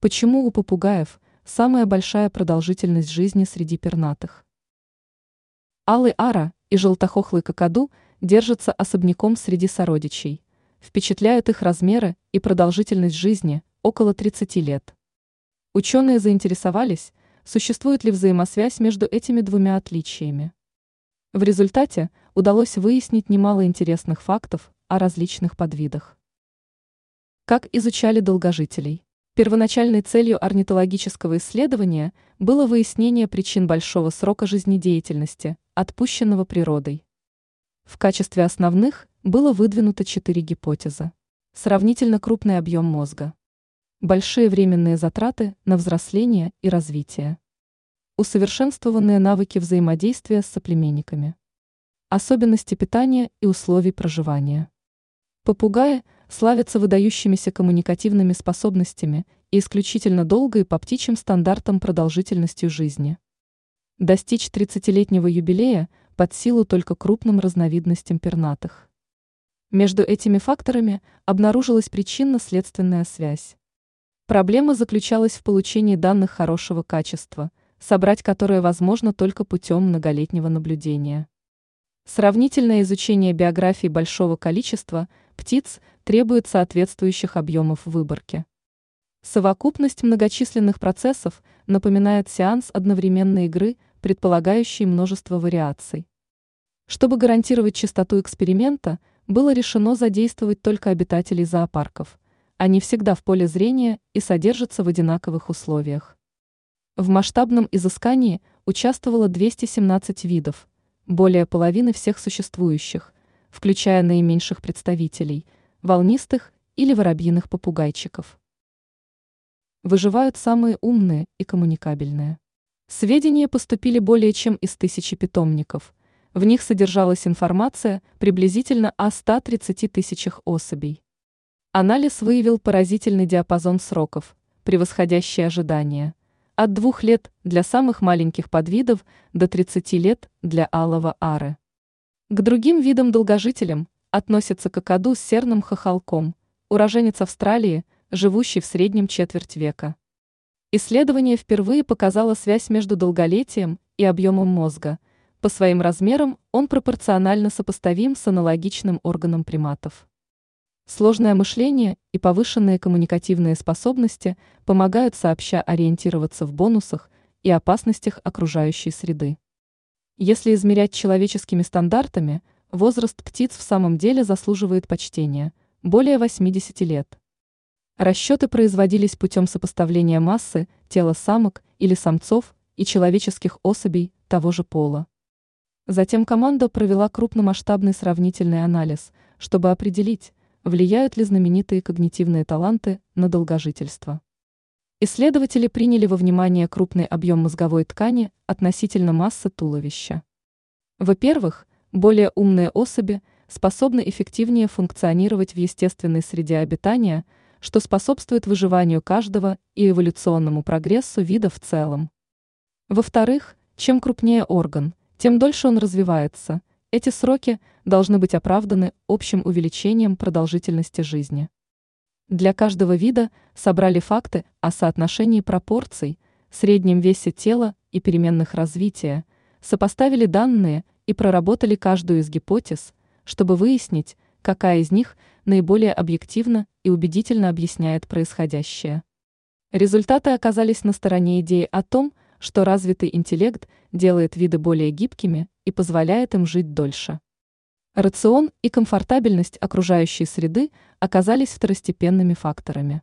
Почему у попугаев самая большая продолжительность жизни среди пернатых? Алый ара и желтохохлый какаду держатся особняком среди сородичей. Впечатляют их размеры и продолжительность жизни около 30 лет. Ученые заинтересовались, существует ли взаимосвязь между этими двумя отличиями. В результате удалось выяснить немало интересных фактов о различных подвидах. Как изучали долгожителей? Первоначальной целью орнитологического исследования было выяснение причин большого срока жизнедеятельности, отпущенного природой. В качестве основных было выдвинуто четыре гипотезы. Сравнительно крупный объем мозга. Большие временные затраты на взросление и развитие. Усовершенствованные навыки взаимодействия с соплеменниками. Особенности питания и условий проживания. Попугаи – славятся выдающимися коммуникативными способностями и исключительно долгой по птичьим стандартам продолжительностью жизни. Достичь 30-летнего юбилея под силу только крупным разновидностям пернатых. Между этими факторами обнаружилась причинно-следственная связь. Проблема заключалась в получении данных хорошего качества, собрать которые возможно только путем многолетнего наблюдения. Сравнительное изучение биографий большого количества птиц требует соответствующих объемов выборки. Совокупность многочисленных процессов напоминает сеанс одновременной игры, предполагающий множество вариаций. Чтобы гарантировать чистоту эксперимента, было решено задействовать только обитателей зоопарков. Они всегда в поле зрения и содержатся в одинаковых условиях. В масштабном изыскании участвовало 217 видов, более половины всех существующих, включая наименьших представителей – волнистых или воробьиных попугайчиков. Выживают самые умные и коммуникабельные. Сведения поступили более чем из тысячи питомников. В них содержалась информация приблизительно о 130 тысячах особей. Анализ выявил поразительный диапазон сроков, превосходящий ожидания. От двух лет для самых маленьких подвидов до 30 лет для алого ары. К другим видам-долгожителям относится к акаду с серным хохолком, уроженец Австралии, живущий в среднем четверть века. Исследование впервые показало связь между долголетием и объемом мозга. По своим размерам он пропорционально сопоставим с аналогичным органом приматов. Сложное мышление и повышенные коммуникативные способности помогают сообща ориентироваться в бонусах и опасностях окружающей среды. Если измерять человеческими стандартами – возраст птиц в самом деле заслуживает почтения – более 80 лет. Расчеты производились путем сопоставления массы тела самок или самцов и человеческих особей того же пола. Затем команда провела крупномасштабный сравнительный анализ, чтобы определить, влияют ли знаменитые когнитивные таланты на долгожительство. Исследователи приняли во внимание крупный объем мозговой ткани относительно массы туловища. Во-первых, более умные особи способны эффективнее функционировать в естественной среде обитания, что способствует выживанию каждого и эволюционному прогрессу вида в целом. Во-вторых, чем крупнее орган, тем дольше он развивается. Эти сроки должны быть оправданы общим увеличением продолжительности жизни. Для каждого вида собрали факты о соотношении пропорций, среднем весе тела и переменных развития, сопоставили данные и проработали каждую из гипотез, чтобы выяснить, какая из них наиболее объективно и убедительно объясняет происходящее. Результаты оказались на стороне идеи о том, что развитый интеллект делает виды более гибкими и позволяет им жить дольше. Рацион и комфортабельность окружающей среды оказались второстепенными факторами.